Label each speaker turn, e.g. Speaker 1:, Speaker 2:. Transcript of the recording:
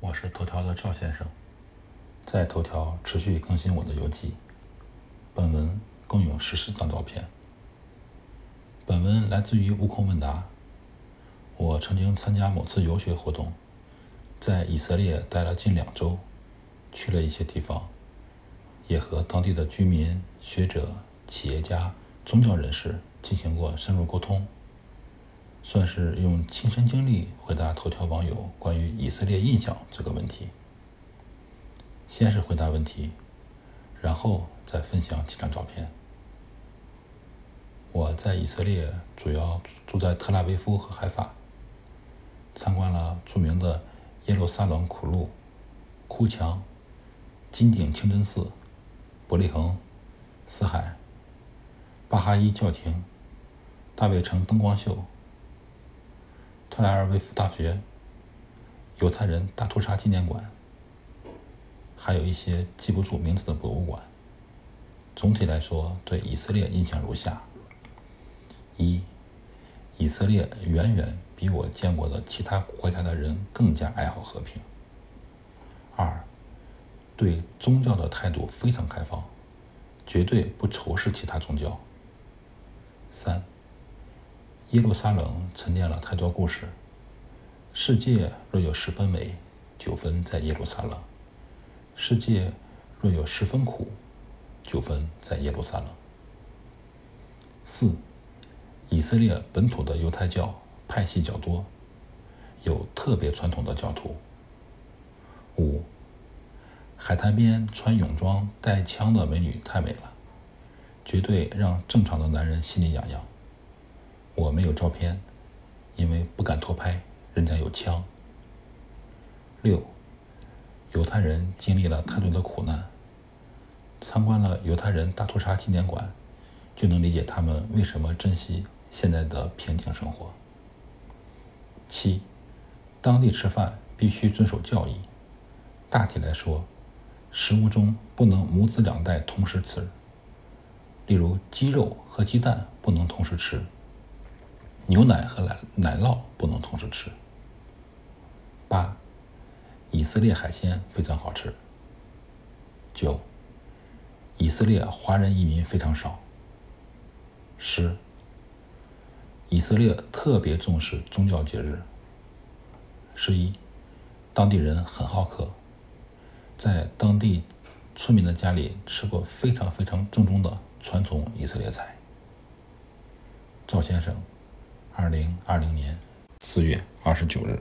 Speaker 1: 我是头条的赵先生，在头条持续更新我的游记。本文共有十四张照片。本文来自于悟空问答。我曾经参加某次游学活动，在以色列待了近两周，去了一些地方，也和当地的居民、学者、企业家、宗教人士进行过深入沟通。算是用亲身经历回答头条网友关于以色列印象这个问题。先是回答问题，然后再分享几张照片。我在以色列主要住在特拉维夫和海法，参观了著名的耶路撒冷苦路、哭墙、金顶清真寺、伯利恒、死海、巴哈伊教廷、大卫城灯光秀。特莱尔维夫大学、犹太人大屠杀纪念馆，还有一些记不住名字的博物馆。总体来说，对以色列印象如下：一、以色列远远比我见过的其他国家的人更加爱好和平；二、对宗教的态度非常开放，绝对不仇视其他宗教；三。耶路撒冷沉淀了太多故事。世界若有十分美，九分在耶路撒冷；世界若有十分苦，九分在耶路撒冷。四，以色列本土的犹太教派系较多，有特别传统的教徒。五，海滩边穿泳装带枪的美女太美了，绝对让正常的男人心里痒痒。我没有照片，因为不敢偷拍，人家有枪。六，犹太人经历了太多的苦难，参观了犹太人大屠杀纪念馆，就能理解他们为什么珍惜现在的平静生活。七，当地吃饭必须遵守教义，大体来说，食物中不能母子两代同时吃，例如鸡肉和鸡蛋不能同时吃。牛奶和奶奶酪不能同时吃。八，以色列海鲜非常好吃。九，以色列华人移民非常少。十，以色列特别重视宗教节日。十一，当地人很好客，在当地村民的家里吃过非常非常正宗的传统以色列菜。赵先生。二零二零年四月二十九日。